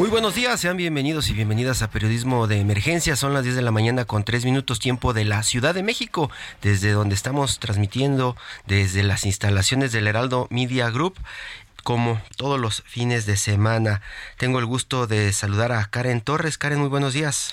Muy buenos días, sean bienvenidos y bienvenidas a Periodismo de Emergencia. Son las 10 de la mañana con 3 minutos tiempo de la Ciudad de México, desde donde estamos transmitiendo desde las instalaciones del Heraldo Media Group como todos los fines de semana. Tengo el gusto de saludar a Karen Torres. Karen, muy buenos días.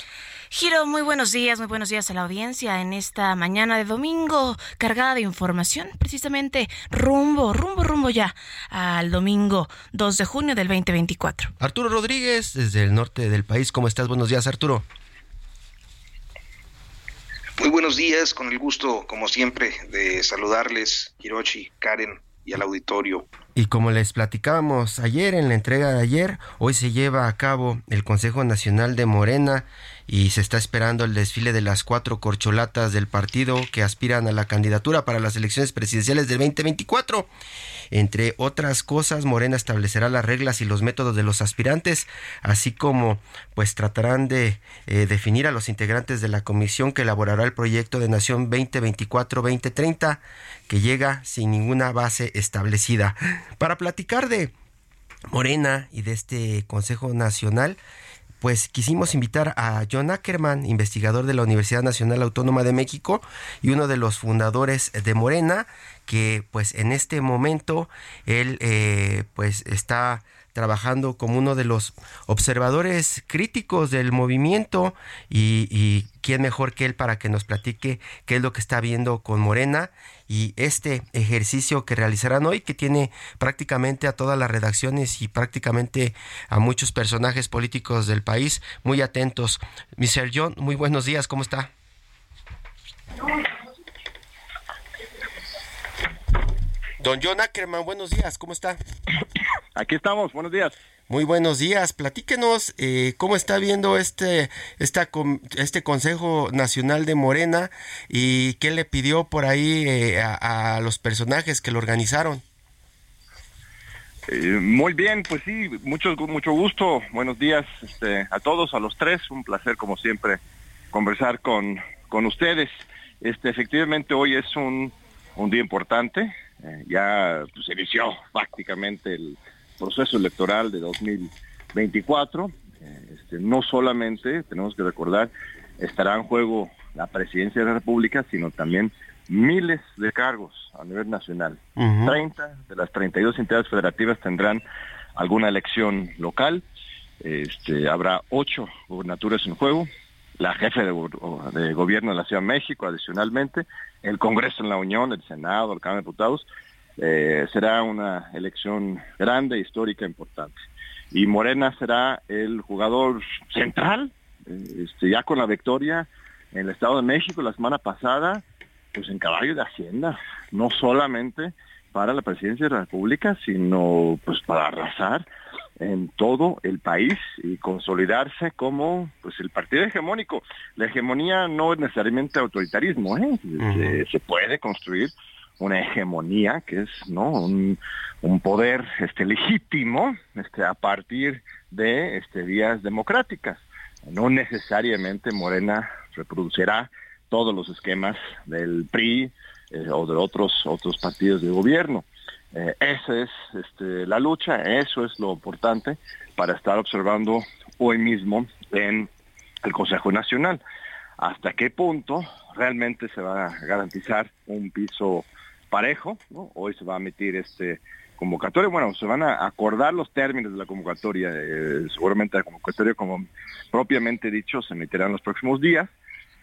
Giro, muy buenos días, muy buenos días a la audiencia en esta mañana de domingo cargada de información, precisamente rumbo, rumbo, rumbo ya al domingo 2 de junio del 2024. Arturo Rodríguez, desde el norte del país, ¿cómo estás? Buenos días, Arturo. Muy buenos días, con el gusto, como siempre, de saludarles, Hiroshi, Karen y al auditorio. Y como les platicábamos ayer en la entrega de ayer, hoy se lleva a cabo el Consejo Nacional de Morena y se está esperando el desfile de las cuatro corcholatas del partido que aspiran a la candidatura para las elecciones presidenciales del 2024. Entre otras cosas, Morena establecerá las reglas y los métodos de los aspirantes, así como pues tratarán de eh, definir a los integrantes de la comisión que elaborará el proyecto de Nación 2024-2030 que llega sin ninguna base establecida. Para platicar de Morena y de este Consejo Nacional, pues quisimos invitar a John Ackerman, investigador de la Universidad Nacional Autónoma de México y uno de los fundadores de Morena, que pues en este momento él eh, pues está trabajando como uno de los observadores críticos del movimiento y, quién mejor que él para que nos platique qué es lo que está viendo con Morena y este ejercicio que realizarán hoy que tiene prácticamente a todas las redacciones y prácticamente a muchos personajes políticos del país muy atentos. Mr. John, muy buenos días, ¿cómo está? Don John Ackerman, buenos días, ¿cómo está? Aquí estamos, buenos días. Muy buenos días. Platíquenos eh, cómo está viendo este, esta, este Consejo Nacional de Morena y qué le pidió por ahí eh, a, a, los personajes que lo organizaron. Eh, muy bien, pues sí, mucho, mucho gusto. Buenos días este, a todos, a los tres. Un placer, como siempre, conversar con, con ustedes. Este, efectivamente, hoy es un, un día importante. Eh, ya pues, se inició prácticamente el proceso electoral de 2024. Eh, este, no solamente, tenemos que recordar, estará en juego la presidencia de la República, sino también miles de cargos a nivel nacional. Uh -huh. 30 de las 32 entidades federativas tendrán alguna elección local. Este, habrá ocho gubernaturas en juego. La jefe de, gobierno de la Ciudad de México, adicionalmente, el Congreso en la Unión, el Senado, el Cámara de Diputados. Eh, será una elección grande, histórica, importante. Y Morena será el jugador central, eh, este, ya con la victoria en el Estado de México la semana pasada, pues en caballo de Hacienda, no solamente para la presidencia de la República, sino pues para arrasar en todo el país y consolidarse como pues el partido hegemónico. La hegemonía no es necesariamente autoritarismo, ¿eh? uh -huh. se, se, puede construir una hegemonía que es no un, un poder este legítimo este a partir de este vías democráticas. No necesariamente Morena reproducirá todos los esquemas del PRI eh, o de otros otros partidos de gobierno. Eh, esa es este, la lucha, eso es lo importante para estar observando hoy mismo en el Consejo Nacional. Hasta qué punto realmente se va a garantizar un piso parejo. Hoy se va a emitir este convocatoria, bueno, se van a acordar los términos de la convocatoria, eh, seguramente la convocatoria, como propiamente dicho, se emitirá en los próximos días,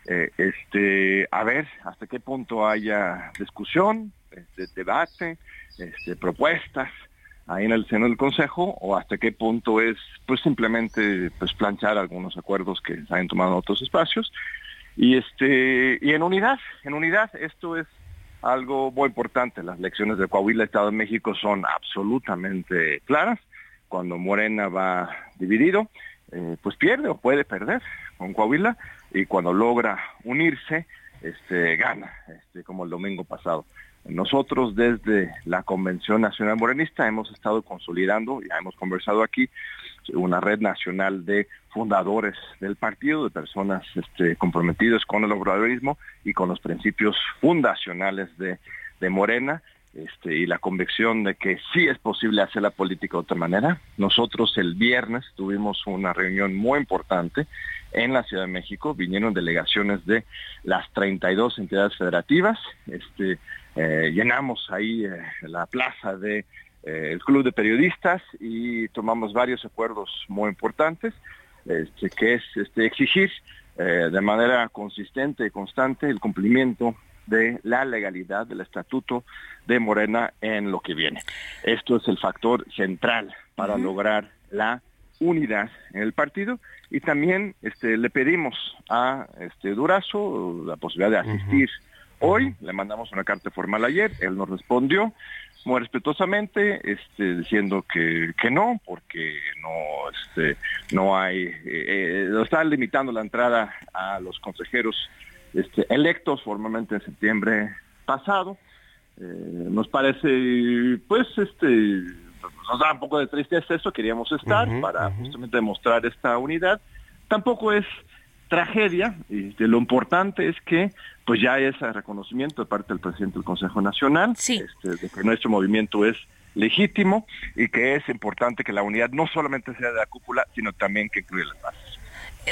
eh, este, a ver hasta qué punto haya discusión, este, debate, este, propuestas ahí en el seno del Consejo o hasta qué punto es pues simplemente pues planchar algunos acuerdos que se han tomado en otros espacios y este y en unidad, en unidad esto es algo muy importante. Las elecciones de Coahuila, Estado de México son absolutamente claras. Cuando Morena va dividido, eh, pues pierde o puede perder con Coahuila y cuando logra unirse, este, gana, este, como el domingo pasado. Nosotros desde la Convención Nacional Morenista hemos estado consolidando, ya hemos conversado aquí, una red nacional de fundadores del partido, de personas este, comprometidas con el obradorismo y con los principios fundacionales de, de Morena, este, y la convicción de que sí es posible hacer la política de otra manera. Nosotros el viernes tuvimos una reunión muy importante en la Ciudad de México, vinieron delegaciones de las 32 entidades federativas, este, eh, llenamos ahí eh, la plaza de eh, club de periodistas y tomamos varios acuerdos muy importantes, este, que es exigir de manera consistente y constante el cumplimiento de la legalidad del estatuto de Morena en lo que viene. Esto es el factor central para lograr la unidad en el partido. Y también este, le pedimos a este Durazo la posibilidad de asistir hoy, le mandamos una carta formal ayer, él nos respondió muy respetuosamente, este, diciendo que, que no, porque no, este, no hay, eh, eh están limitando la entrada a los consejeros este, electos formalmente en septiembre pasado. Eh, nos parece, pues, este, nos da un poco de tristeza eso, queríamos estar para justamente demostrar esta unidad. Tampoco es tragedia, y lo importante es que pues ya hay ese reconocimiento de parte del presidente del Consejo Nacional, este, de que nuestro movimiento es legítimo y que es importante que la unidad no solamente sea de la cúpula, sino también que incluya las bases.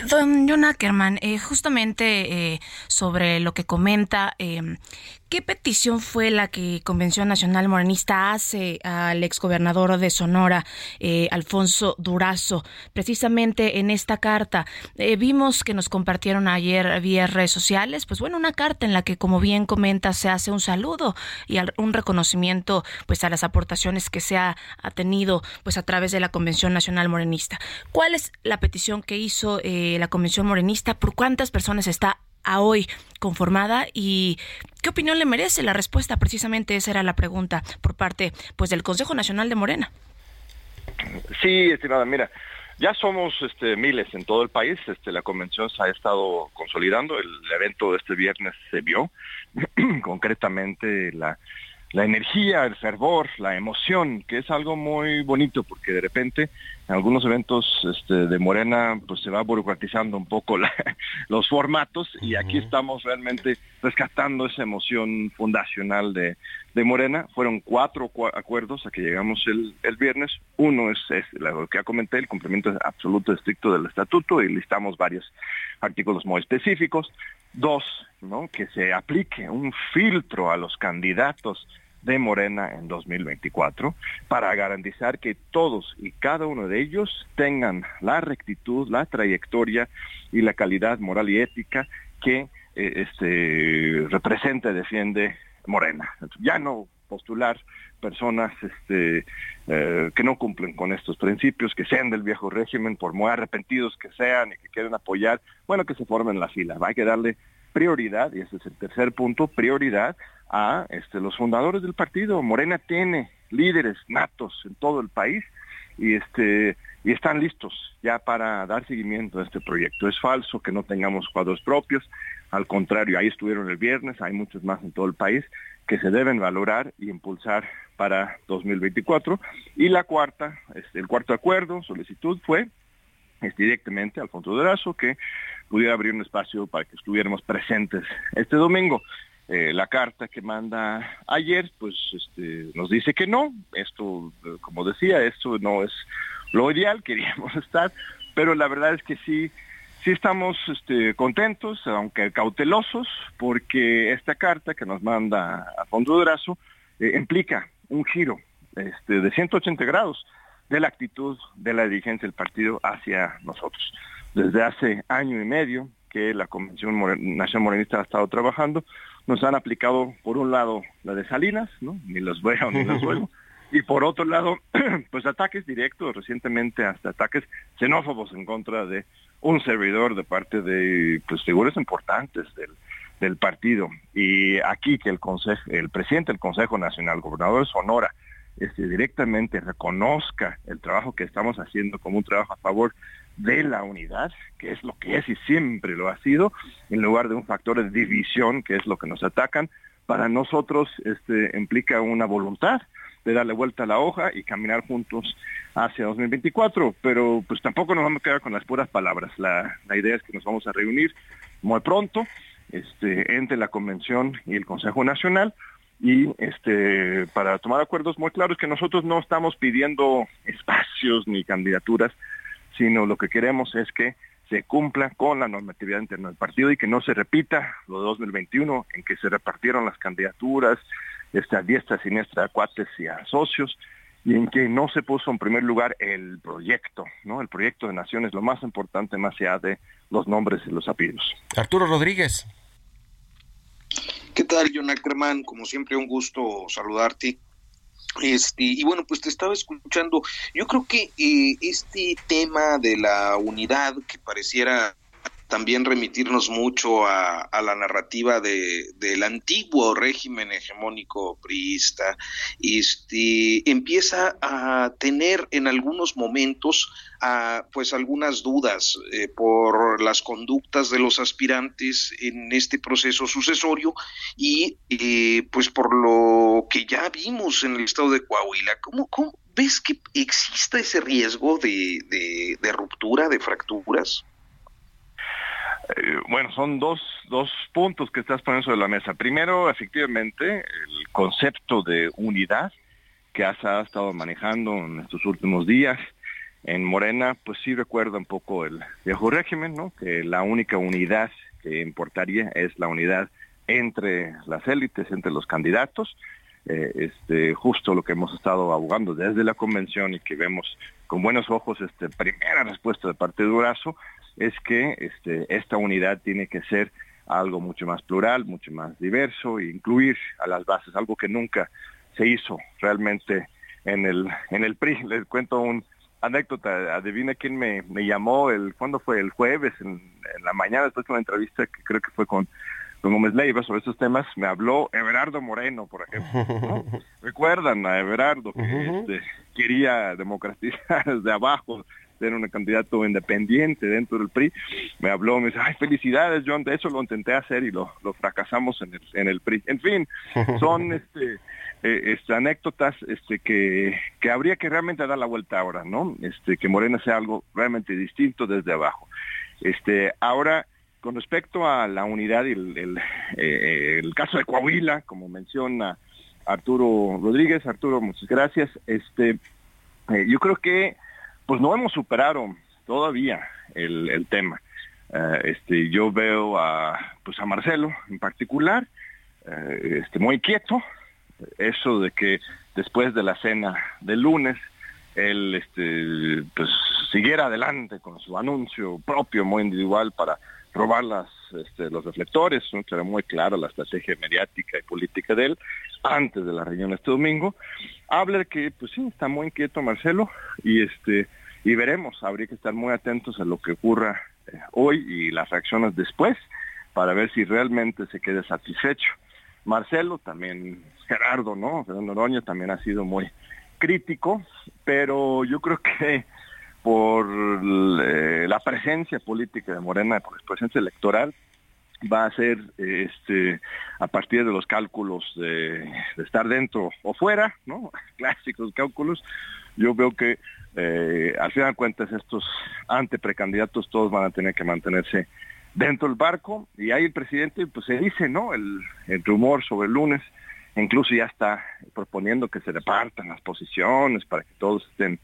Don John Ackerman, eh, justamente eh, sobre lo que comenta, eh, ¿Qué petición fue la que Convención Nacional Morenista hace al exgobernador de Sonora, eh, Alfonso Durazo? Precisamente en esta carta eh, vimos que nos compartieron ayer vía redes sociales, pues bueno, una carta en la que, como bien comenta, se hace un saludo y un reconocimiento pues a las aportaciones que se ha, tenido pues a través de la Convención Nacional Morenista. ¿Cuál es la petición que hizo eh, la Convención Morenista? ¿Por cuántas personas está a hoy conformada y qué opinión le merece la respuesta precisamente esa era la pregunta por parte pues del Consejo Nacional de Morena. Sí estimada mira ya somos este, miles en todo el país este la convención se ha estado consolidando el evento de este viernes se vio concretamente la la energía, el fervor, la emoción, que es algo muy bonito porque de repente en algunos eventos este, de Morena pues se va burocratizando un poco los formatos y aquí estamos realmente rescatando esa emoción fundacional de, Morena. Fueron cuatro acuerdos a que llegamos el, viernes. Uno es, lo que ya comenté, el cumplimiento absoluto estricto del estatuto y listamos varios artículos muy específicos. Dos, ¿no? que se aplique un filtro a los candidatos de Morena en 2024 para garantizar que todos y cada uno de ellos tengan la rectitud, la trayectoria y la calidad moral y ética que eh, este, representa y defiende Morena. Ya no postular personas este, eh, que no cumplen con estos principios, que sean del viejo régimen, por muy arrepentidos que sean y que quieren apoyar, bueno, que se formen la fila. Hay que darle prioridad, y ese es el tercer punto, prioridad a este, los fundadores del partido. Morena tiene líderes natos en todo el país y este y están listos ya para dar seguimiento a este proyecto. Es falso que no tengamos cuadros propios, al contrario, ahí estuvieron el viernes, hay muchos más en todo el país que se deben valorar y impulsar para 2024. Y la cuarta, este, el cuarto acuerdo, solicitud fue este, directamente al Fondo de Razo que pudiera abrir un espacio para que estuviéramos presentes este domingo. Eh, la carta que manda ayer, pues este, nos dice que no. Esto, como decía, esto no es lo ideal, queríamos estar, pero la verdad es que sí, sí estamos este, contentos, aunque cautelosos, porque esta carta que nos manda a fondo de brazo eh, implica un giro este, de 180 grados de la actitud de la dirigencia del partido hacia nosotros. Desde hace año y medio que la Convención Nacional Morenista ha estado trabajando, nos han aplicado, por un lado, la de Salinas, ¿no? Ni los veo ni los vuelvo. Y por otro lado, pues ataques directos, recientemente hasta ataques xenófobos en contra de un servidor de parte de pues, figuras importantes del, del partido. Y aquí que el, consejo, el presidente del Consejo Nacional, gobernador de Sonora, este, directamente reconozca el trabajo que estamos haciendo como un trabajo a favor de la unidad, que es lo que es y siempre lo ha sido, en lugar de un factor de división, que es lo que nos atacan, para nosotros este, implica una voluntad de darle vuelta a la hoja y caminar juntos hacia 2024, pero pues tampoco nos vamos a quedar con las puras palabras. La, la idea es que nos vamos a reunir muy pronto este, entre la convención y el Consejo Nacional y este para tomar acuerdos muy claros que nosotros no estamos pidiendo espacios ni candidaturas, sino lo que queremos es que se cumpla con la normatividad interna del partido y que no se repita lo de 2021 en que se repartieron las candidaturas este, a diestra, siniestra, a cuates y a socios y en que no se puso en primer lugar el proyecto, ¿no? El proyecto de nación es lo más importante más allá de los nombres y los apellidos. Arturo Rodríguez. ¿Qué tal, John Ackerman? Como siempre, un gusto saludarte. Este, y bueno, pues te estaba escuchando. Yo creo que eh, este tema de la unidad que pareciera también remitirnos mucho a, la narrativa de, del antiguo régimen hegemónico priista, este, empieza a tener en algunos momentos a, pues algunas dudas eh, por las conductas de los aspirantes en este proceso sucesorio y eh, pues por lo que ya vimos en el estado de Coahuila. ¿Cómo, ves que exista ese riesgo de, de ruptura, de fracturas? Eh, bueno, son dos, dos puntos que estás poniendo sobre la mesa. Primero, efectivamente, el concepto de unidad que has estado manejando en estos últimos días en Morena, pues sí recuerda un poco el viejo régimen, ¿no? Que la única unidad que importaría es la unidad entre las élites, entre los candidatos. Eh, este, justo lo que hemos estado abogando desde la convención y que vemos con buenos ojos este primera respuesta de parte de Durazo es que este, esta unidad tiene que ser algo mucho más plural, mucho más diverso e incluir a las bases, algo que nunca se hizo realmente en el, en el PRI. Les cuento un anécdota, adivina quién me, me llamó, el ¿cuándo fue? El jueves, en, la mañana, después de una entrevista que creo que fue con, con Gómez Leiva sobre estos temas, me habló Everardo Moreno, por ejemplo. Recuerdan a Everardo que este, quería democratizar desde abajo era un candidato independiente dentro del PRI, me habló, me dice, ay, felicidades, John, de eso lo intenté hacer y lo, lo fracasamos en el, en el PRI. En fin, son este, eh, este, anécdotas este, que, que habría que realmente dar la vuelta ahora, ¿no? Este, que Morena sea algo realmente distinto desde abajo. Este, ahora, con respecto a la unidad y eh, el caso de Coahuila, como menciona Arturo Rodríguez, Arturo, muchas gracias. Este, eh, yo creo que pues no hemos superado todavía el, tema. Eh, este, yo veo a, pues a Marcelo en particular, este, muy quieto, eso de que después de la cena del lunes, él este, pues, siguiera adelante con su anuncio propio, muy individual, para robar las, este, los reflectores, ¿no? que muy clara la estrategia mediática y política de él, antes de la reunión este domingo, habla de que, pues sí, está muy inquieto Marcelo, y este, y veremos, habría que estar muy atentos a lo que ocurra eh, hoy y las reacciones después, para ver si realmente se quede satisfecho. Marcelo, también Gerardo, ¿no? Fernando Noroña también ha sido muy crítico, pero yo creo que por eh, la presencia política de Morena, por la presencia electoral, va a ser este a partir de los cálculos de, estar dentro o fuera, ¿no? Clásicos cálculos. Yo veo que eh, al final de cuentas estos anteprecandidatos todos van a tener que mantenerse dentro del barco y ahí el presidente pues se dice, ¿no? El, el rumor sobre el lunes incluso ya está proponiendo que se repartan las posiciones para que todos estén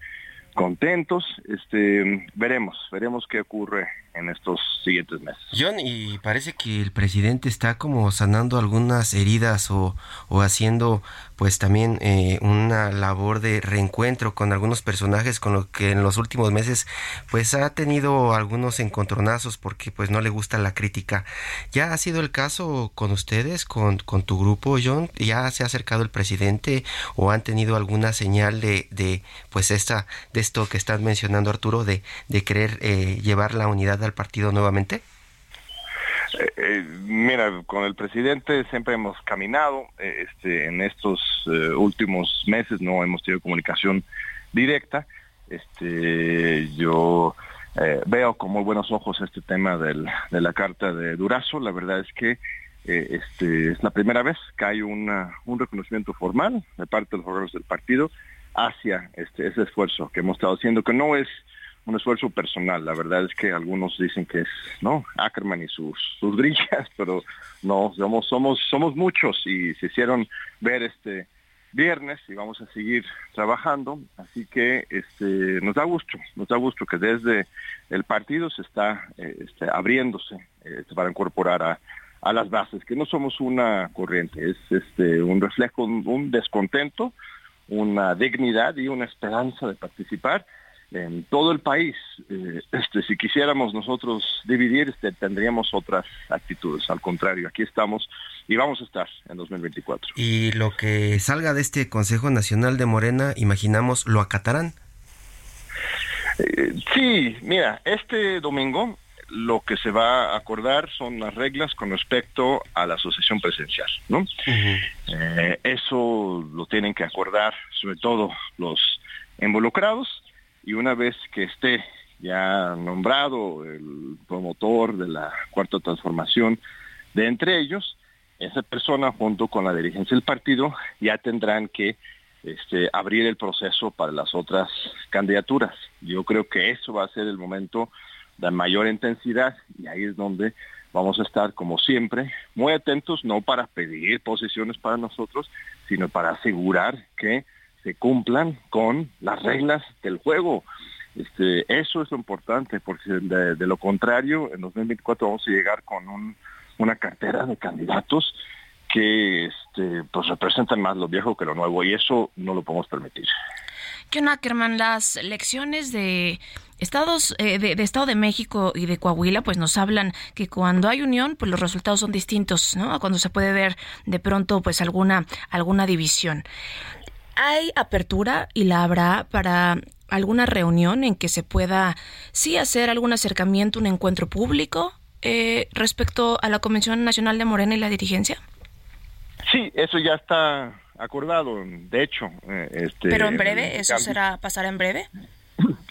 contentos. Este, veremos, veremos qué ocurre en estos siguientes meses. John, y parece que el presidente está como sanando algunas heridas o, o haciendo pues también eh, una labor de reencuentro con algunos personajes con los que en los últimos meses pues ha tenido algunos encontronazos porque pues no le gusta la crítica. ¿Ya ha sido el caso con ustedes, con, con tu grupo, John? ¿Ya se ha acercado el presidente o han tenido alguna señal de, de pues esta, de esto que estás mencionando Arturo, de, de querer eh, llevar la unidad al partido nuevamente? Eh, eh, mira, con el presidente siempre hemos caminado. Eh, este, en estos últimos meses no hemos tenido comunicación directa. Este, yo veo con muy buenos ojos este tema del, de la carta de Durazo. La verdad es que este, es la primera vez que hay una, un reconocimiento formal de parte de los órganos del partido hacia este, ese esfuerzo que hemos estado haciendo, que no es un esfuerzo personal. La verdad es que algunos dicen que es, ¿no? Ackerman y sus, sus grillas, pero no, somos, somos, somos muchos y se hicieron ver este viernes y vamos a seguir trabajando. Así que este, nos da gusto, nos da gusto que desde el partido se está eh, este, abriéndose este, para incorporar a, a las bases, que no somos una corriente, es este, un reflejo, un descontento, una dignidad y una esperanza de participar en todo el país. Eh, este, si quisiéramos nosotros dividir, este, tendríamos otras actitudes. Al contrario, aquí estamos y vamos a estar en 2024. Y lo que salga de este Consejo Nacional de Morena, imaginamos, ¿lo acatarán? Eh, sí, mira, este domingo lo que se va a acordar son las reglas con respecto a la asociación presencial, ¿no? Eh, eso lo tienen que acordar sobre todo los involucrados y una vez que esté ya nombrado el promotor de la cuarta transformación de entre ellos, esa persona junto con la dirigencia del partido ya tendrán que este, abrir el proceso para las otras candidaturas. Yo creo que eso va a ser el momento de mayor intensidad y ahí es donde vamos a estar como siempre muy atentos, no para pedir posiciones para nosotros, sino para asegurar que se cumplan con las reglas del juego. Este, eso es lo importante, porque de, lo contrario, en 2024 vamos a llegar con un, una cartera de candidatos que este, pues representan más lo viejo que lo nuevo y eso no lo podemos permitir. John Ackerman, las elecciones de estados eh, de, Estado de México y de Coahuila pues nos hablan que cuando hay unión pues los resultados son distintos, ¿no? Cuando se puede ver de pronto pues alguna alguna división. ¿Hay apertura y la habrá para alguna reunión en que se pueda sí hacer algún acercamiento, un encuentro público eh, respecto a la Convención Nacional de Morena y la dirigencia? Sí, eso ya está acordado, de hecho. Eh, este, Pero en breve, ¿eso será pasar en breve?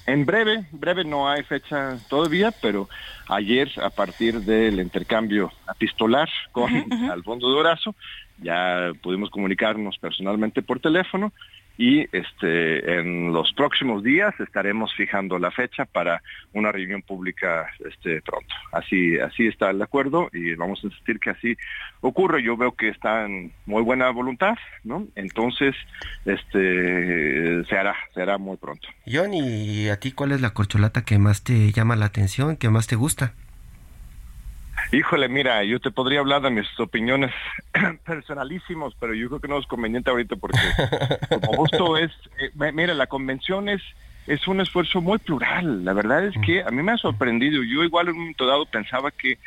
En breve, breve no hay fecha todavía, pero ayer a partir del intercambio epistolar con Alfonso Dorazo, ya pudimos comunicarnos personalmente por teléfono y este en los próximos días estaremos fijando la fecha para una reunión pública este pronto. Así así está el acuerdo y vamos a insistir que así ocurre. Yo veo que está en muy buena voluntad, ¿no? Entonces, este se hará, se hará muy pronto. John, ¿y a ti cuál es la corcholata que más te llama la atención, que más te gusta? Híjole, mira, yo te podría hablar de mis opiniones personalísimos, pero yo creo que no es conveniente ahorita porque como justo es, eh, mira, la convención es, es un esfuerzo muy plural. La verdad es que a mí me ha sorprendido. Yo igual en un momento dado pensaba que,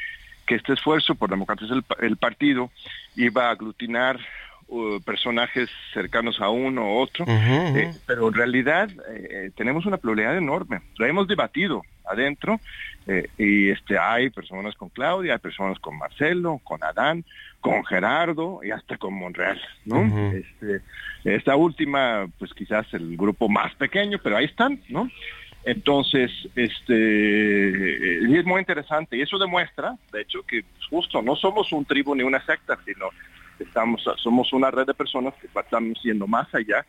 que este esfuerzo por democratizar el, partido iba a aglutinar uh, personajes cercanos a uno u otro, eh, pero en realidad eh, tenemos una pluralidad enorme. Lo hemos debatido adentro eh, y este hay personas con Claudia, hay personas con Marcelo, con Adán, con Gerardo y hasta con Monreal, ¿no? este, esta última, pues quizás el grupo más pequeño, pero ahí están, ¿no? Entonces, este es muy interesante y eso demuestra, de hecho, que justo no somos un tribu ni una secta, sino estamos somos una red de personas que estamos yendo más allá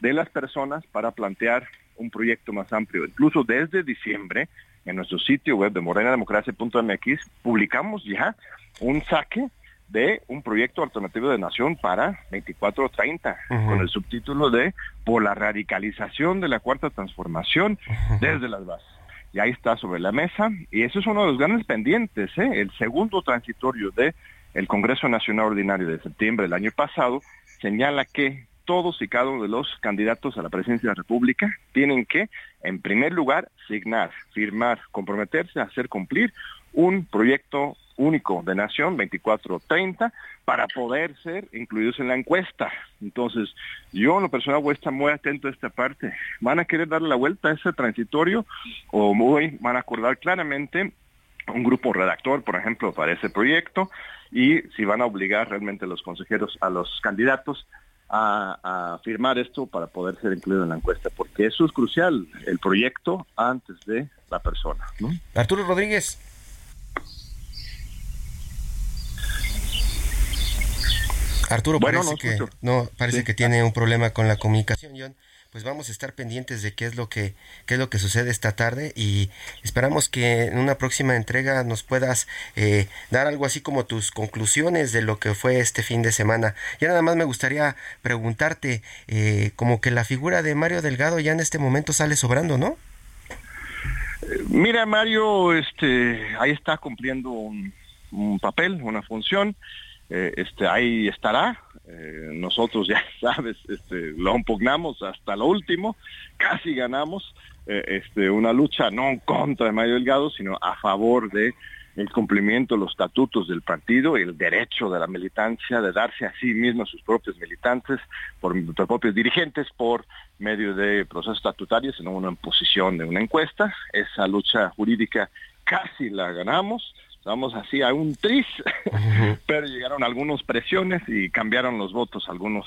de las personas para plantear un proyecto más amplio. Incluso desde diciembre, en nuestro sitio web de morenademocracia.mx, publicamos ya un saque de un proyecto alternativo de nación para 2430, con el subtítulo de Por la radicalización de la cuarta transformación desde las bases. y ahí está sobre la mesa y eso es uno de los grandes pendientes, ¿eh? el segundo transitorio de el Congreso Nacional Ordinario de septiembre del año pasado señala que todos y cada uno de los candidatos a la presidencia de la República tienen que, en primer lugar, signar, firmar, comprometerse a hacer cumplir un proyecto único de nación 2430 para poder ser incluidos en la encuesta. Entonces, yo en lo personal voy a estar muy atento a esta parte. ¿Van a querer darle la vuelta a ese transitorio o muy, van a acordar claramente un grupo redactor, por ejemplo, para ese proyecto y si van a obligar realmente a los consejeros, a los candidatos a, firmar esto para poder ser incluido en la encuesta, porque eso es crucial, el proyecto antes de la persona. Arturo Rodríguez. Arturo, parece que no parece que tiene un problema con la comunicación, John. Pues vamos a estar pendientes de qué es lo que qué es lo que sucede esta tarde y esperamos que en una próxima entrega nos puedas eh, dar algo así como tus conclusiones de lo que fue este fin de semana. Ya nada más me gustaría preguntarte eh, como que la figura de Mario Delgado ya en este momento sale sobrando, ¿no? Mira Mario, este ahí está cumpliendo un, papel, una función. Eh, este, ahí estará. Eh, nosotros, ya sabes, este, lo impugnamos hasta lo último, casi ganamos eh, este, una lucha no en contra Mario Delgado, sino a favor de el cumplimiento de los estatutos del partido, el derecho de la militancia de darse a sí mismo a sus propios militantes, por sus propios dirigentes, por medio de procesos estatutarios, sino una imposición de una encuesta. Esa lucha jurídica casi la ganamos Vamos así a un tris, pero llegaron algunas presiones y cambiaron los votos algunos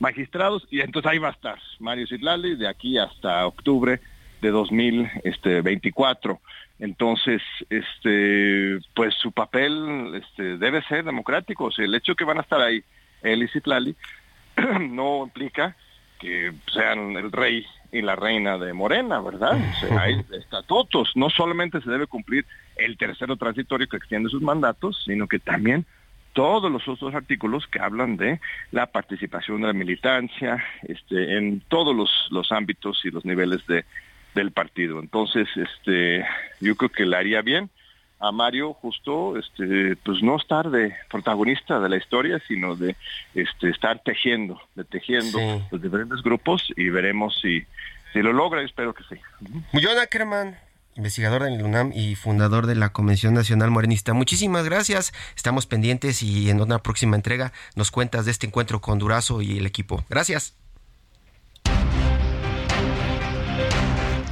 magistrados y entonces ahí va a estar Mario Citlali de aquí hasta octubre de 2024. Entonces, este, pues su papel este, debe ser democrático. O sea, el hecho que van a estar ahí él y Citlali no implica que sean el rey y la reina de Morena, ¿verdad? hay estatutos, no solamente se debe cumplir el tercero transitorio que extiende sus mandatos, sino que también todos los otros artículos que hablan de la participación de la militancia este, en todos los, los ámbitos y los niveles de, del partido. Entonces, este, yo creo que le haría bien a Mario justo este pues no estar de protagonista de la historia sino de este estar tejiendo de tejiendo los diferentes grupos y veremos si si lo logra espero que sí John Ackerman investigador del UNAM y fundador de la Convención Nacional Morenista. Muchísimas gracias. Estamos pendientes y en una próxima entrega nos cuentas de este encuentro con Durazo y el equipo. Gracias.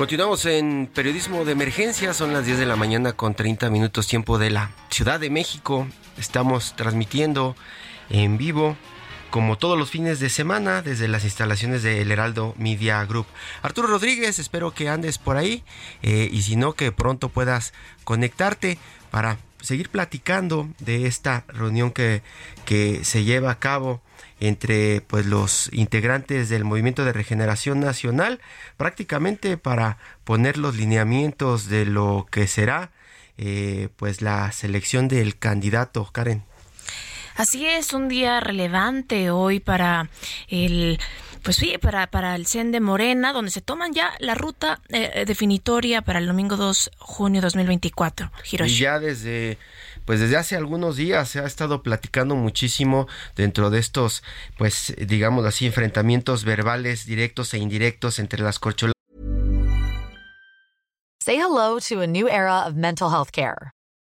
Continuamos en periodismo de emergencia, son las 10 de la mañana con 30 minutos tiempo de la Ciudad de México. Estamos transmitiendo en vivo como todos los fines de semana desde las instalaciones del Heraldo Media Group. Arturo Rodríguez, espero que andes por ahí eh, y si no, que pronto puedas conectarte para seguir platicando de esta reunión que, que se lleva a cabo entre pues los integrantes del Movimiento de Regeneración Nacional prácticamente para poner los lineamientos de lo que será eh, pues la selección del candidato Karen. Así es, un día relevante hoy para el pues sí, para, para el CEN de Morena, donde se toman ya la ruta eh, definitoria para el domingo 2 junio 2024. Hiroshi. Y ya desde pues desde hace algunos días se ha estado platicando muchísimo dentro de estos, pues digamos así, enfrentamientos verbales directos e indirectos entre las corcholatas. Say hello to a new era of mental health care.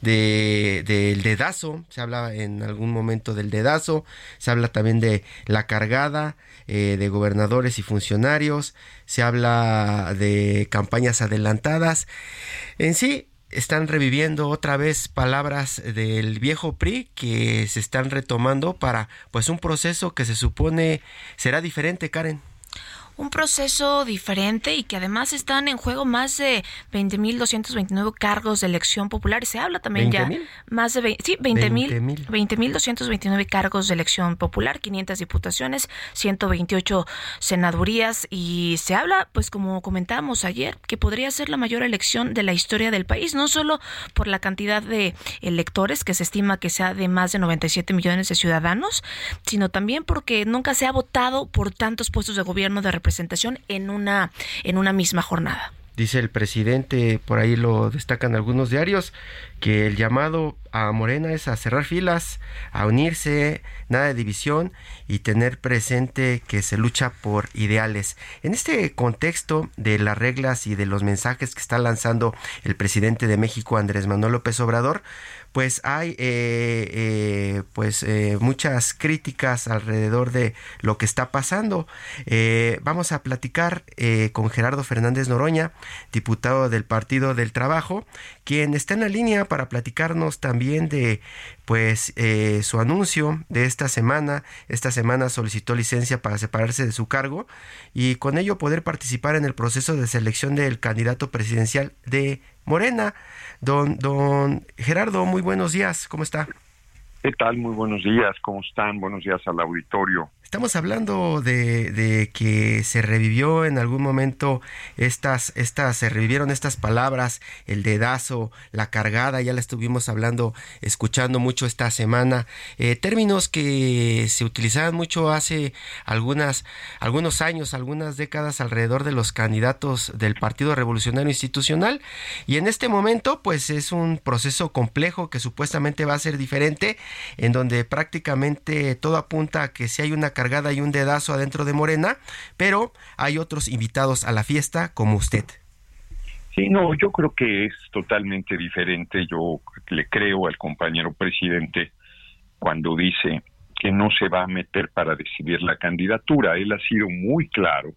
De del dedazo, se habla en algún momento del dedazo, se habla también de la cargada eh, de gobernadores y funcionarios, se habla de campañas adelantadas. En sí, están reviviendo otra vez palabras del viejo PRI que se están retomando para pues un proceso que se supone será diferente, Karen un proceso diferente y que además están en juego más de 20.229 cargos de elección popular. Se habla también ya más de 20, sí, 20.229 20, cargos de elección popular, 500 diputaciones, 128 senadurías. Y se habla, pues como comentábamos ayer, que podría ser la mayor elección de la historia del país, no solo por la cantidad de electores que se estima que sea de más de 97 millones de ciudadanos, sino también porque nunca se ha votado por tantos puestos de gobierno de presentación en una, en una misma jornada. Dice el presidente, por ahí lo destacan algunos diarios, que el llamado a Morena es a cerrar filas, a unirse, nada de división y tener presente que se lucha por ideales. En este contexto de las reglas y de los mensajes que está lanzando el presidente de México, Andrés Manuel López Obrador, pues hay eh, eh, pues eh, muchas críticas alrededor de lo que está pasando. vamos a platicar con Gerardo Fernández Noroña, diputado del Partido del Trabajo, quien está en la línea para platicarnos también de pues su anuncio de esta semana. Esta semana solicitó licencia para separarse de su cargo y con ello poder participar en el proceso de selección del candidato presidencial de Morena. Don, don Gerardo, muy buenos días, ¿cómo está? ¿Qué tal? Muy buenos días, ¿cómo están? Buenos días al auditorio. Estamos hablando de, que se revivió en algún momento estas, estas, se revivieron estas palabras, el dedazo, la cargada, ya la estuvimos hablando, escuchando mucho esta semana, eh, términos que se utilizaban mucho hace algunas, algunos años, algunas décadas alrededor de los candidatos del Partido Revolucionario Institucional, y en este momento, pues es un proceso complejo que supuestamente va a ser diferente, en donde prácticamente todo apunta a que si hay una cargada y un dedazo adentro de Morena, pero hay otros invitados a la fiesta como usted. Sí, no, yo creo que es totalmente diferente. Yo le creo al compañero presidente cuando dice que no se va a meter para decidir la candidatura. Él ha sido muy claro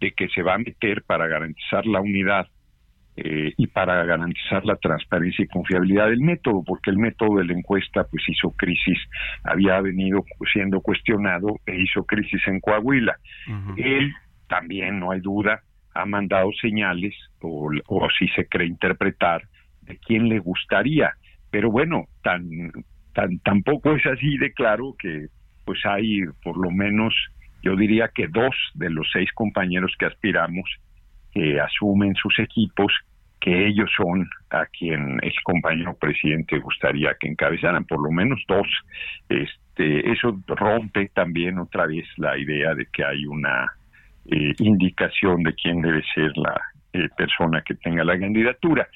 de que se va a meter para garantizar la unidad eh, y para garantizar la transparencia y confiabilidad del método, porque el método de la encuesta pues hizo crisis, había venido siendo cuestionado e hizo crisis en Coahuila. Él también, no hay duda, ha mandado señales, o, o si se cree interpretar, de quién le gustaría. Pero bueno, tan, tan tampoco es así de claro que pues hay por lo menos, yo diría que dos de los seis compañeros que aspiramos que asumen sus equipos, que ellos son a quien el compañero presidente gustaría que encabezaran, por lo menos dos. Este, eso rompe también otra vez la idea de que hay una eh, indicación de quién debe ser la eh, persona que tenga la candidatura.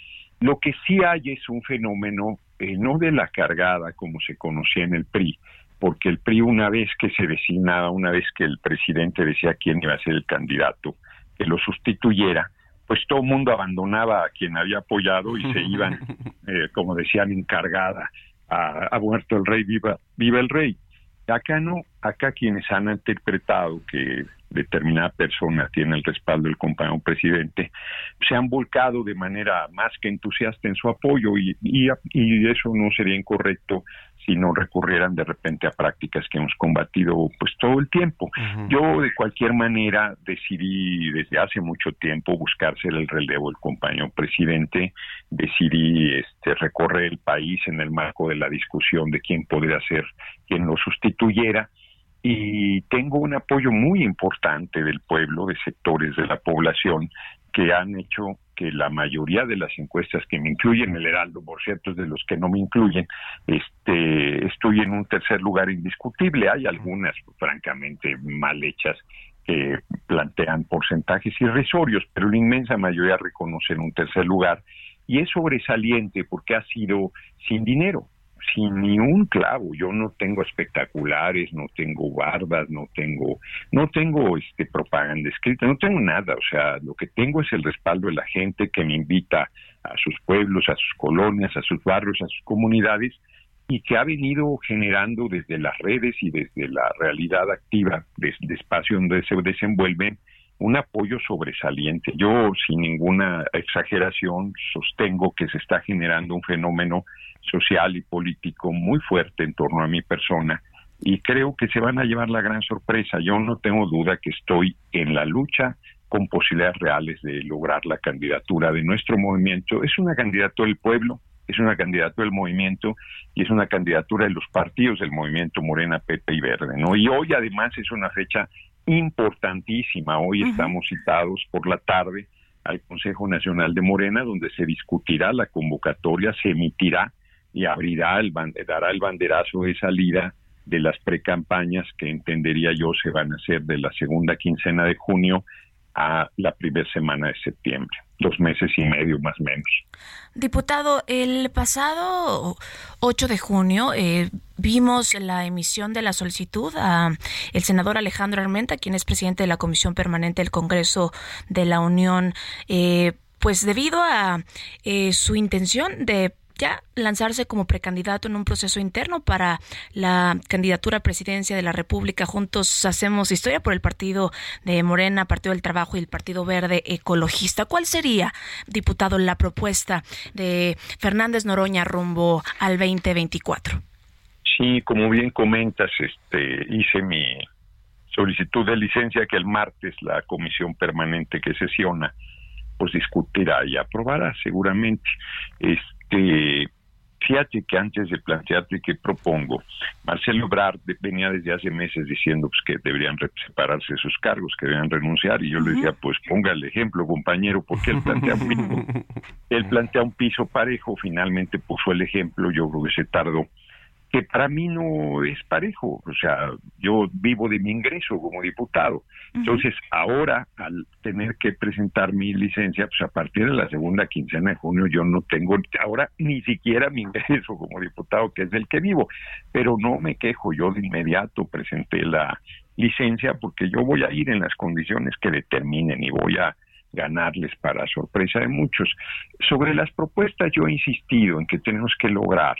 Lo que sí hay es un fenómeno eh, no de la cargada como se conocía en el PRI, porque el PRI una vez que se designaba, una vez que el presidente decía quién iba a ser el candidato, que lo sustituyera, pues todo el mundo abandonaba a quien había apoyado y se iban, eh, como decían, encargada a, a, muerto el rey, viva, viva el rey. Acá no, acá quienes han interpretado que determinada persona tiene el respaldo del compañero presidente, se han volcado de manera más que entusiasta en su apoyo y, y, y eso no sería incorrecto si no recurrieran de repente a prácticas que hemos combatido pues todo el tiempo. Yo de cualquier manera decidí desde hace mucho tiempo buscarse el relevo del compañero presidente, decidí este recorrer el país en el marco de la discusión de quién podría ser quien lo sustituyera y tengo un apoyo muy importante del pueblo, de sectores de la población que han hecho que la mayoría de las encuestas que me incluyen, el Heraldo, por cierto, es de los que no me incluyen, este, estoy en un tercer lugar indiscutible. Hay algunas, francamente, mal hechas que plantean porcentajes irrisorios, pero la inmensa mayoría reconocen un tercer lugar y es sobresaliente porque ha sido sin dinero sin ni un clavo. Yo no tengo espectaculares, no tengo barbas, no tengo, no tengo este propaganda escrita, no tengo nada. O sea, lo que tengo es el respaldo de la gente que me invita a sus pueblos, a sus colonias, a sus barrios, a sus comunidades y que ha venido generando desde las redes y desde la realidad activa de, de espacio donde se desenvuelven un apoyo sobresaliente. Yo, sin ninguna exageración, sostengo que se está generando un fenómeno social y político muy fuerte en torno a mi persona y creo que se van a llevar la gran sorpresa. Yo no tengo duda que estoy en la lucha con posibilidades reales de lograr la candidatura de nuestro movimiento. Es una candidatura del pueblo, es una candidatura del movimiento y es una candidatura de los partidos del movimiento Morena, Pepe y Verde, ¿no? Y hoy además es una fecha importantísima. Hoy estamos citados por la tarde al Consejo Nacional de Morena, donde se discutirá la convocatoria, se emitirá y abrirá el, dará el banderazo de salida de las precampañas que entendería yo se van a hacer de la segunda quincena de junio a la primera semana de septiembre, dos meses y medio más o menos. Diputado, el pasado 8 de junio eh, vimos la emisión de la solicitud a el senador Alejandro Armenta, quien es presidente de la Comisión Permanente del Congreso de la Unión, eh, pues debido a eh, su intención de ya lanzarse como precandidato en un proceso interno para la candidatura a presidencia de la República. Juntos hacemos historia por el partido de Morena, Partido del Trabajo y el Partido Verde Ecologista. ¿Cuál sería, diputado, la propuesta de Fernández Noroña rumbo al 2024? Sí, como bien comentas, este, hice mi solicitud de licencia que el martes la comisión permanente que sesiona pues discutirá y aprobará seguramente. Este, que fíjate que antes de plantearte qué propongo, Marcelo Ebrard venía desde hace meses diciendo pues, que deberían separarse de sus cargos, que deberían renunciar, y yo le decía, pues ponga el ejemplo, compañero, porque él plantea un piso, él plantea un piso parejo, finalmente puso el ejemplo, yo creo que se tardó que para mí no es parejo, o sea, yo vivo de mi ingreso como diputado. Entonces, ahora, al tener que presentar mi licencia, pues a partir de la segunda quincena de junio yo no tengo ahora ni siquiera mi ingreso como diputado, que es del que vivo, pero no me quejo, yo de inmediato presenté la licencia porque yo voy a ir en las condiciones que determinen y voy a ganarles para sorpresa de muchos. Sobre las propuestas yo he insistido en que tenemos que lograr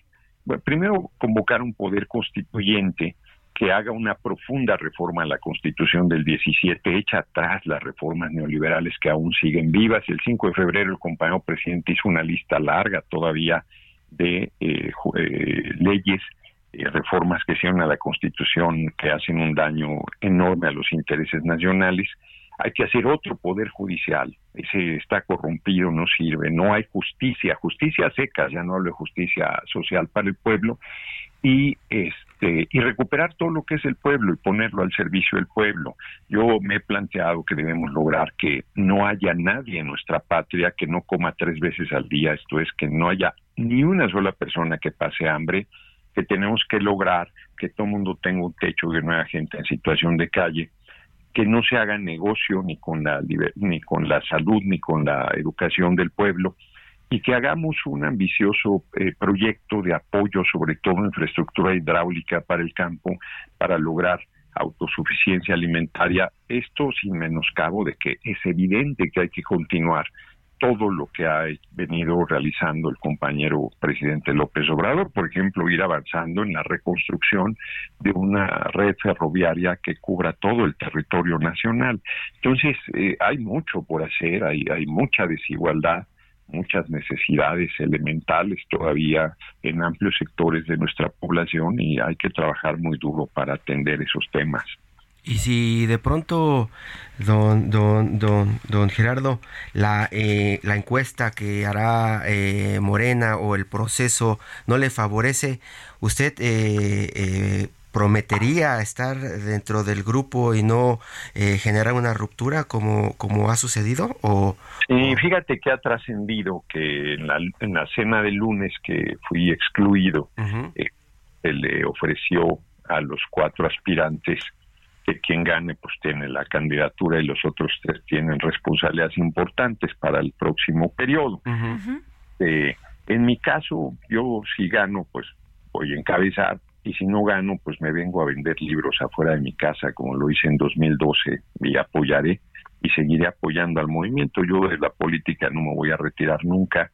primero convocar un poder constituyente que haga una profunda reforma a la Constitución del 17, echa atrás las reformas neoliberales que aún siguen vivas. El 5 de febrero el compañero presidente hizo una lista larga todavía de eh, eh, leyes, eh, reformas que hicieron a la Constitución que hacen un daño enorme a los intereses nacionales hay que hacer otro poder judicial. Ese está corrompido, no sirve, no hay justicia, justicia seca, ya no hablo de justicia social para el pueblo, y este y recuperar todo lo que es el pueblo y ponerlo al servicio del pueblo. Yo me he planteado que debemos lograr que no haya nadie en nuestra patria que no coma tres veces al día, esto es que no haya ni una sola persona que pase hambre, que tenemos que lograr que todo el mundo tenga un techo, que no haya gente en situación de calle que no se haga negocio ni con la ni con la salud ni con la educación del pueblo y que hagamos un ambicioso eh, proyecto de apoyo sobre todo infraestructura hidráulica para el campo para lograr autosuficiencia alimentaria. Esto sin menoscabo de que es evidente que hay que continuar todo lo que ha venido realizando el compañero presidente López Obrador, por ejemplo, ir avanzando en la reconstrucción de una red ferroviaria que cubra todo el territorio nacional. Entonces, eh, hay mucho por hacer, hay, hay mucha desigualdad, muchas necesidades elementales todavía en amplios sectores de nuestra población y hay que trabajar muy duro para atender esos temas. Y si de pronto, don, don, don, don Gerardo, la, eh, la encuesta que hará eh, Morena o el proceso no le favorece, ¿usted eh, prometería estar dentro del grupo y no eh, generar una ruptura como, como ha sucedido? O, sí, fíjate que ha trascendido que en la, en la cena del lunes que fui excluido, eh, se le ofreció a los cuatro aspirantes que quien gane pues tiene la candidatura y los otros tres tienen responsabilidades importantes para el próximo periodo. Eh, en mi caso, yo si gano, pues voy a encabezar y si no gano, pues me vengo a vender libros afuera de mi casa, como lo hice en 2012, y apoyaré y seguiré apoyando al movimiento. Yo de la política no me voy a retirar nunca,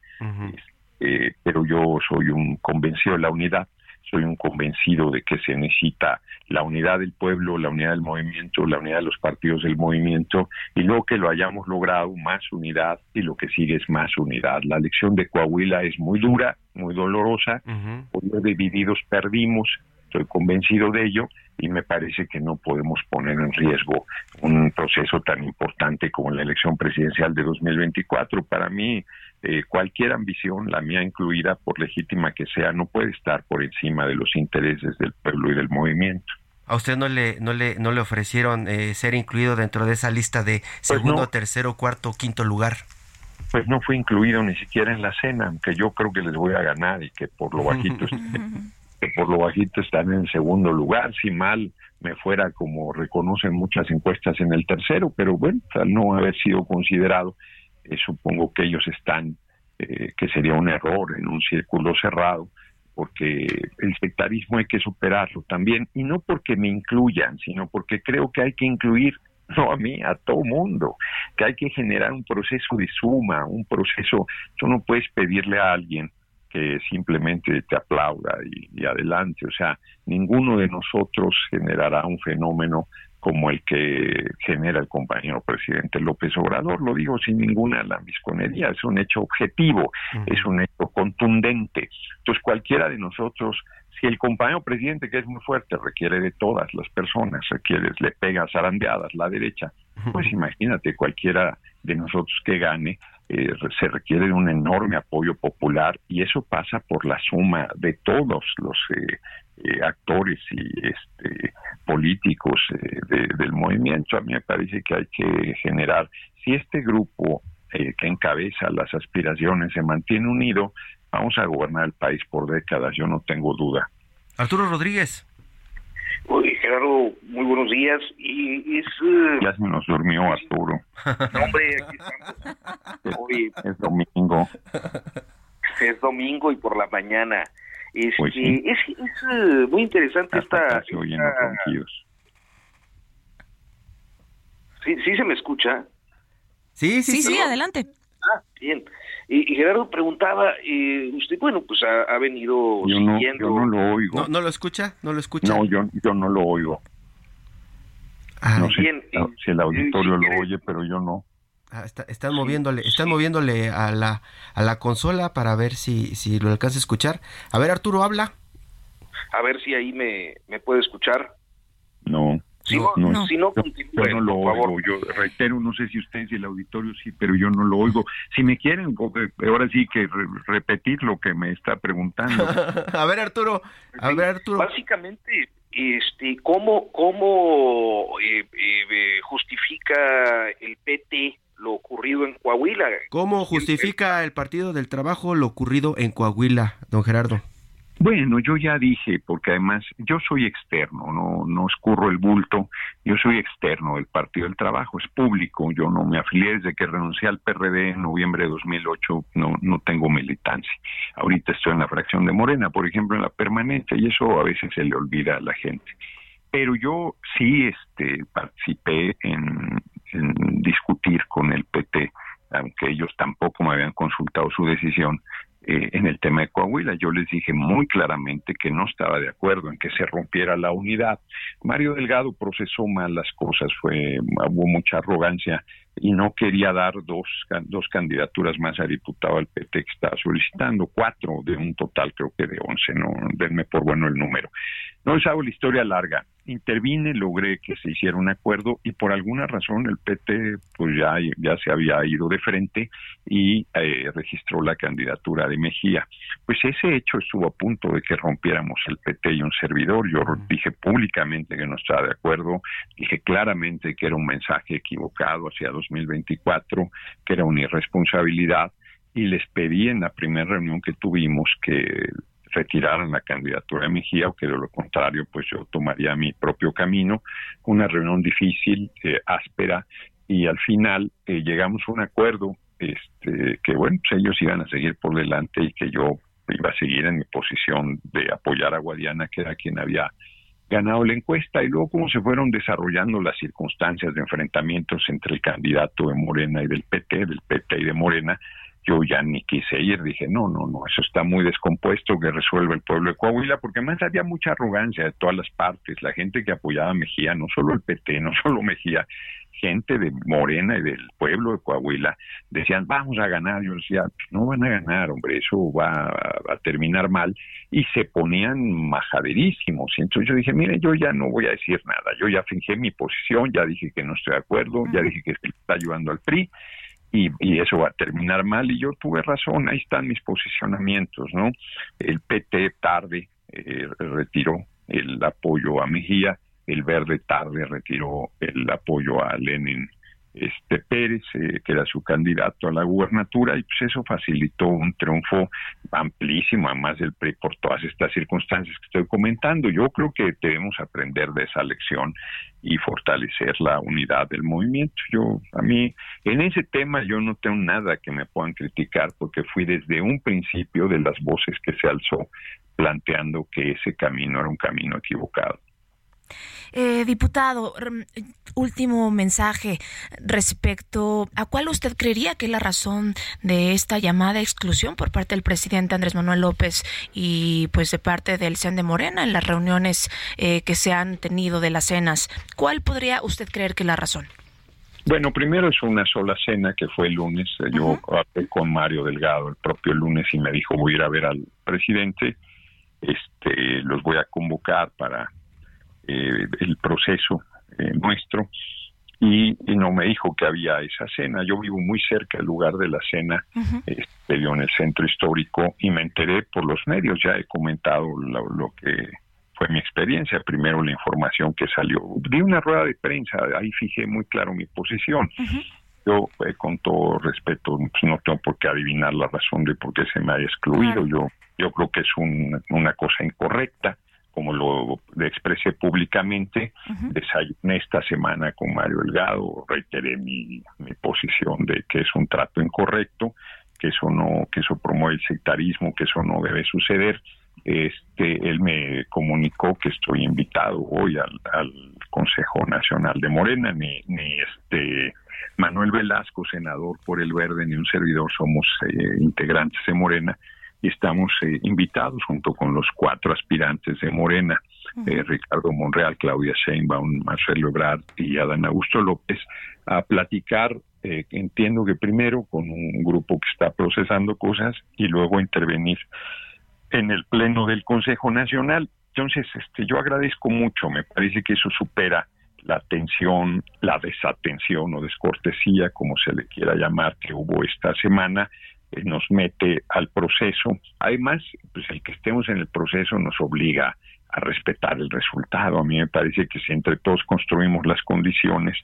eh, pero yo soy un convencido de la unidad soy un convencido de que se necesita la unidad del pueblo, la unidad del movimiento, la unidad de los partidos del movimiento, y luego que lo hayamos logrado, más unidad, y lo que sigue es más unidad. La elección de Coahuila es muy dura, muy dolorosa, por los divididos perdimos, estoy convencido de ello, y me parece que no podemos poner en riesgo un proceso tan importante como la elección presidencial de 2024. Para mí, eh, cualquier ambición, la mía incluida, por legítima que sea, no puede estar por encima de los intereses del pueblo y del movimiento. ¿A usted no le, no le, no le ofrecieron eh, ser incluido dentro de esa lista de pues segundo, tercero, cuarto, quinto lugar? Pues no fue incluido ni siquiera en la cena, aunque yo creo que les voy a ganar y que por lo bajito, que por lo bajito están en segundo lugar, si mal me fuera como reconocen muchas encuestas en el tercero, pero bueno, al no haber sido considerado, eh, supongo que ellos están, eh, que sería un error en un círculo cerrado, porque el sectarismo hay que superarlo también, y no porque me incluyan, sino porque creo que hay que incluir no a mí, a todo mundo, que hay que generar un proceso de suma, un proceso, tú no puedes pedirle a alguien que simplemente te aplauda y adelante, o sea, ninguno de nosotros generará un fenómeno como el que genera el compañero presidente López Obrador. Lo digo sin ninguna lambisconería, es un hecho objetivo, es un hecho contundente. Entonces cualquiera de nosotros, si el compañero presidente, que es muy fuerte, requiere de todas las personas, requiere, le pega zarandeadas la derecha, pues imagínate cualquiera de nosotros que gane, eh, se requiere de un enorme apoyo popular y eso pasa por la suma de todos los eh, eh, actores y este, movimiento. A mí me parece que hay que generar, si este grupo eh, que encabeza las aspiraciones se mantiene unido, vamos a gobernar el país por décadas, yo no tengo duda. Arturo Rodríguez. Oye, Gerardo, muy buenos días. Y es, Ya se nos durmió Arturo. hombre, aquí estamos. Hoy, es domingo. Es domingo y por la mañana pues es, eh, muy interesante esta... ¿Sí, ¿Sí se me escucha? Sí, sí, sí, adelante. Ah, bien. Y, Gerardo preguntaba, eh, usted, bueno, pues ha, venido yo siguiendo... No, yo no lo oigo. ¿No, lo escucha? ¿No lo escucha? No, yo, yo no lo oigo. Ah, no sé si el auditorio lo oye, pero yo no. Ah, están moviéndole, están moviéndole a la, a la consola para ver si, si lo alcanza a escuchar. A ver, Arturo, habla. A ver si ahí me, me puede escuchar. No. Si no, no, Si no yo no lo oigo. Yo reitero, no sé si ustedes y el auditorio sí, pero yo no lo oigo. Si me quieren, ahora sí que repetir lo que me está preguntando. a ver, Arturo. A ver, Arturo. Básicamente, este, ¿cómo, cómo eh, eh, justifica el PT lo ocurrido en Coahuila. ¿Cómo justifica el Partido del Trabajo lo ocurrido en Coahuila, don Gerardo? Bueno, yo ya dije, porque además yo soy externo, no, no escurro el bulto, yo soy externo, el Partido del Trabajo es público, yo no me afilié desde que renuncié al PRD en noviembre de 2008, no, no tengo militancia. Ahorita estoy en la fracción de Morena, por ejemplo, en la permanencia, y eso a veces se le olvida a la gente pero yo sí este, participé en, discutir con el PT, aunque ellos tampoco me habían consultado su decisión eh, en el tema de Coahuila. Yo les dije muy claramente que no estaba de acuerdo en que se rompiera la unidad. Mario Delgado procesó mal las cosas, fue hubo mucha arrogancia y no quería dar dos, dos candidaturas más a diputado al PT que estaba solicitando, cuatro de un total creo que de once, no denme por bueno el número. No les hago la historia larga intervine, logré que se hiciera un acuerdo y por alguna razón el PT pues ya, ya se había ido de frente y eh, registró la candidatura de Mejía. Pues ese hecho estuvo a punto de que rompiéramos el PT y un servidor. Yo dije públicamente que no estaba de acuerdo, dije claramente que era un mensaje equivocado hacia 2024, que era una irresponsabilidad y les pedí en la primera reunión que tuvimos que retiraran la candidatura de Mejía o que de lo contrario pues yo tomaría mi propio camino. Una reunión difícil, eh, áspera y al final eh, llegamos a un acuerdo este, que bueno, pues ellos iban a seguir por delante y que yo iba a seguir en mi posición de apoyar a Guadiana, que era quien había ganado la encuesta y luego cómo se fueron desarrollando las circunstancias de enfrentamientos entre el candidato de Morena y del PT, del PT y de Morena, yo ya ni quise ir, dije, no, no, no, eso está muy descompuesto, que resuelve el pueblo de Coahuila, porque además había mucha arrogancia de todas las partes, la gente que apoyaba a Mejía, no solo el PT, no solo Mejía, gente de Morena y del pueblo de Coahuila, decían, vamos a ganar, yo decía, no van a ganar, hombre, eso va a, terminar mal, y se ponían majaderísimos, y entonces yo dije, mire, yo ya no voy a decir nada, yo ya fingí mi posición, ya dije que no estoy de acuerdo, ya dije que está ayudando al PRI, y, eso va a terminar mal y yo tuve razón, ahí están mis posicionamientos, ¿no? El PT tarde eh, retiró el apoyo a Mejía, el Verde tarde retiró el apoyo a Lenin este Pérez, eh, que era su candidato a la gubernatura, y pues eso facilitó un triunfo amplísimo, además del PRI, por todas estas circunstancias que estoy comentando. Yo creo que debemos aprender de esa lección y fortalecer la unidad del movimiento. Yo, a mí, en ese tema yo no tengo nada que me puedan criticar, porque fui desde un principio de las voces que se alzó planteando que ese camino era un camino equivocado. Eh, diputado, último mensaje respecto a cuál usted creería que es la razón de esta llamada exclusión por parte del presidente Andrés Manuel López y pues de parte del CEN de Morena en las reuniones eh, que se han tenido de las cenas. ¿Cuál podría usted creer que es la razón? Bueno, primero es una sola cena que fue el lunes. Yo hablé con Mario Delgado el propio lunes y me dijo voy a ir a ver al presidente. Este, los voy a convocar para eh, el proceso eh, nuestro y, no me dijo que había esa cena. Yo vivo muy cerca del lugar de la cena, este, en el centro histórico y me enteré por los medios. Ya he comentado lo, que fue mi experiencia. Primero la información que salió. Di una rueda de prensa, ahí fijé muy claro mi posición. Yo, eh, con todo respeto, pues, no tengo por qué adivinar la razón de por qué se me haya excluido. Yo, yo creo que es una cosa incorrecta como lo expresé públicamente, desayuné esta semana con Mario Delgado, reiteré mi, mi posición de que es un trato incorrecto, que eso no, que eso promueve el sectarismo, que eso no debe suceder. Este, él me comunicó que estoy invitado hoy al, Consejo Nacional de Morena, ni, ni este Manuel Velasco, senador por el Verde, ni un servidor somos eh, integrantes de Morena, y estamos eh, invitados junto con los cuatro aspirantes de Morena, eh, Ricardo Monreal, Claudia Sheinbaum, Marcelo Ebrard y Adán Augusto López, a platicar, eh, entiendo que primero con un grupo que está procesando cosas y luego intervenir en el pleno del Consejo Nacional. Entonces, este, yo agradezco mucho, me parece que eso supera la atención, la desatención o descortesía, como se le quiera llamar, que hubo esta semana, nos mete al proceso. Además, pues el que estemos en el proceso nos obliga a respetar el resultado. A mí me parece que si entre todos construimos las condiciones,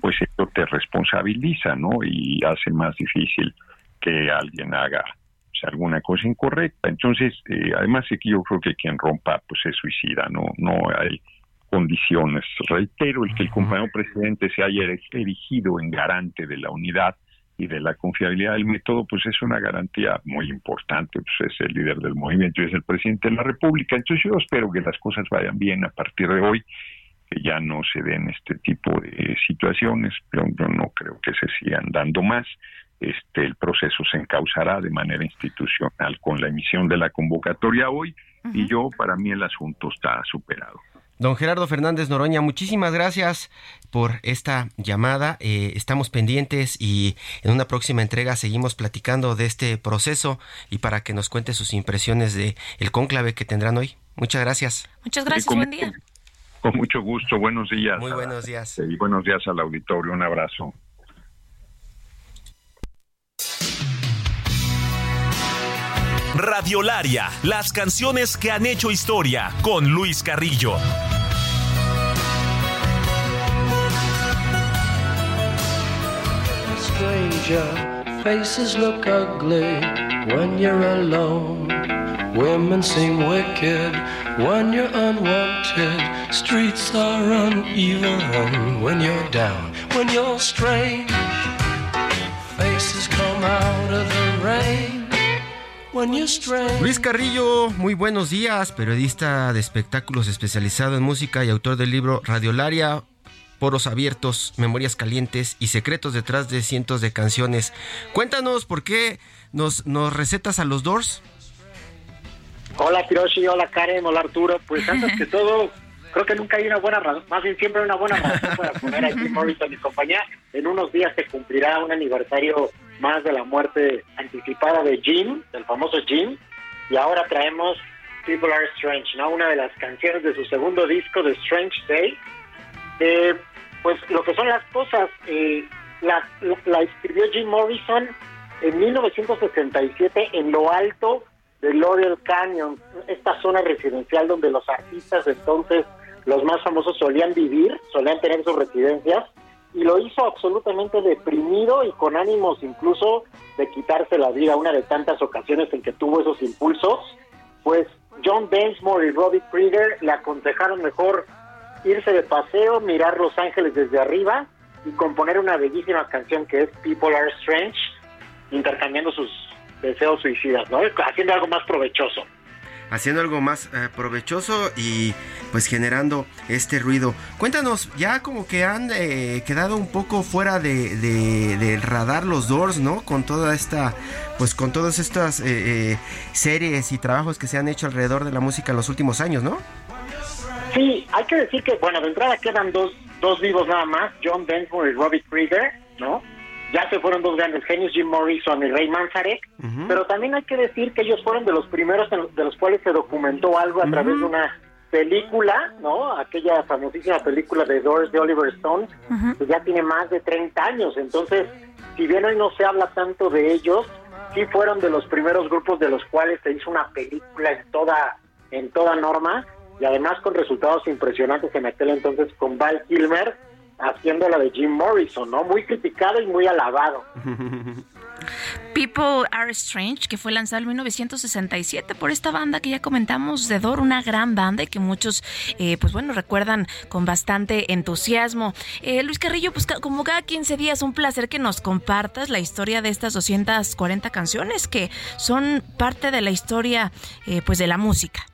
pues esto te responsabiliza, ¿no? Y hace más difícil que alguien haga pues, alguna cosa incorrecta. Entonces, eh, además que yo creo que quien rompa, pues es suicida, ¿no? No hay condiciones. Reitero, el que el compañero presidente se haya erigido en garante de la unidad y de la confiabilidad del método, pues es una garantía muy importante, pues es el líder del movimiento y es el presidente de la República. Entonces yo espero que las cosas vayan bien a partir de hoy, que ya no se den este tipo de situaciones, pero yo no creo que se sigan dando más. Este, el proceso se encauzará de manera institucional con la emisión de la convocatoria hoy y yo, para mí, el asunto está superado. Don Gerardo Fernández Noroña, muchísimas gracias por esta llamada. Eh, estamos pendientes y en una próxima entrega seguimos platicando de este proceso y para que nos cuente sus impresiones de el cónclave que tendrán hoy. Muchas gracias. Muchas gracias, buen día. Con mucho gusto, buenos días. Muy buenos días. Y buenos días al auditorio, un abrazo. Radiolaria, las canciones que han hecho historia con Luis Carrillo. Stranger, faces look ugly when you're alone. Women seem wicked when you're unwanted. Streets are uneven when you're down, when you're strange. Faces come out of the rain. Luis Carrillo, muy buenos días, periodista de espectáculos especializado en música y autor del libro Radiolaria, Poros Abiertos, Memorias Calientes y Secretos detrás de cientos de canciones. Cuéntanos por qué nos, nos recetas a los Doors. Hola Hiroshi, hola Karen, hola Arturo. Pues antes que todo, creo que nunca hay una buena razón, más bien siempre hay una buena razón para poner a Jim Morrison y compañía. En unos días se cumplirá un aniversario más de la muerte anticipada de Jim, del famoso Jim, y ahora traemos People Are Strange, ¿no? Una de las canciones de su segundo disco, The Strange Day. Eh, pues lo que son las cosas, eh, la, la escribió Jim Morrison en 1967 en lo alto de Laurel Canyon, esta zona residencial donde los artistas entonces, los más famosos, solían vivir, solían tener sus residencias y lo hizo absolutamente deprimido y con ánimos incluso de quitarse la vida, una de tantas ocasiones en que tuvo esos impulsos, pues John Densmore y Robbie Krieger le aconsejaron mejor irse de paseo, mirar Los Ángeles desde arriba y componer una bellísima canción que es People Are Strange, intercambiando sus deseos suicidas, ¿no? Haciendo algo más provechoso haciendo algo más eh, provechoso y pues generando este ruido. Cuéntanos, ya como que han eh, quedado un poco fuera de, del radar los Doors, ¿no? Con toda esta, pues con todas estas eh, series y trabajos que se han hecho alrededor de la música en los últimos años, ¿no? Sí, hay que decir que, bueno, de entrada quedan dos, dos vivos nada más, John Densmore y Robbie Krieger, ¿no? Ya se fueron dos grandes genios, Jim Morrison y Ray Manzarek, pero también hay que decir que ellos fueron de los primeros de los cuales se documentó algo a través de una película, ¿no? Aquella famosísima película de Doors de Oliver Stone, que ya tiene más de 30 años. Entonces, si bien hoy no se habla tanto de ellos, sí fueron de los primeros grupos de los cuales se hizo una película en toda en toda norma y además con resultados impresionantes en aquel entonces con Val Kilmer haciendo la de Jim Morrison, ¿no? Muy criticado y muy alabado. People Are Strange, que fue lanzado en 1967 por esta banda que ya comentamos, de Dor, una gran banda y que muchos, eh, pues bueno, recuerdan con bastante entusiasmo. Eh, Luis Carrillo, pues como cada 15 días, un placer que nos compartas la historia de estas 240 canciones que son parte de la historia, eh, pues de la música.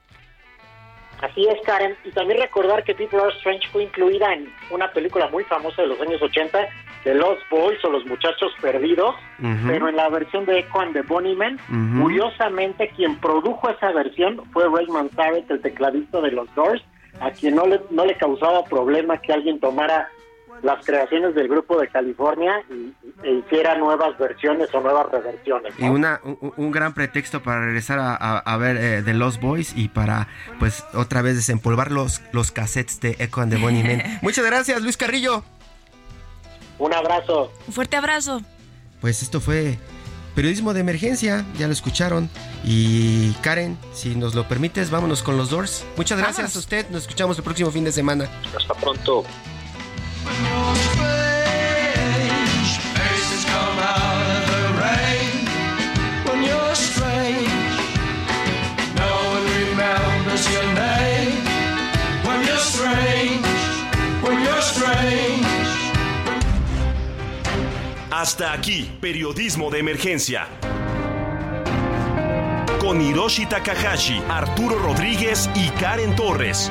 Así es, Karen. Y también recordar que People Are Strange fue incluida en una película muy famosa de los años 80, de Lost Boys o Los Muchachos Perdidos, pero en la versión de Echo and the Bunnymen. Curiosamente, quien produjo esa versión fue Ray Manzarek, el tecladista de los Doors, a quien no le, no le causaba problema que alguien tomara las creaciones del grupo de California y, e hiciera nuevas versiones o nuevas reversiones. Y una, un, gran pretexto para regresar a, ver eh, The Lost Boys y para pues otra vez desempolvar los, los cassettes de Echo and the Bunny Men. Muchas gracias, Luis Carrillo. Un abrazo. Un fuerte abrazo. Pues esto fue periodismo de emergencia, ya lo escucharon. Y Karen, si nos lo permites, vámonos con los Doors. Muchas gracias a usted, nos escuchamos el próximo fin de semana. Hasta pronto. Hasta aquí, periodismo de emergencia. Con Hiroshi Takahashi, Arturo Rodríguez y Karen Torres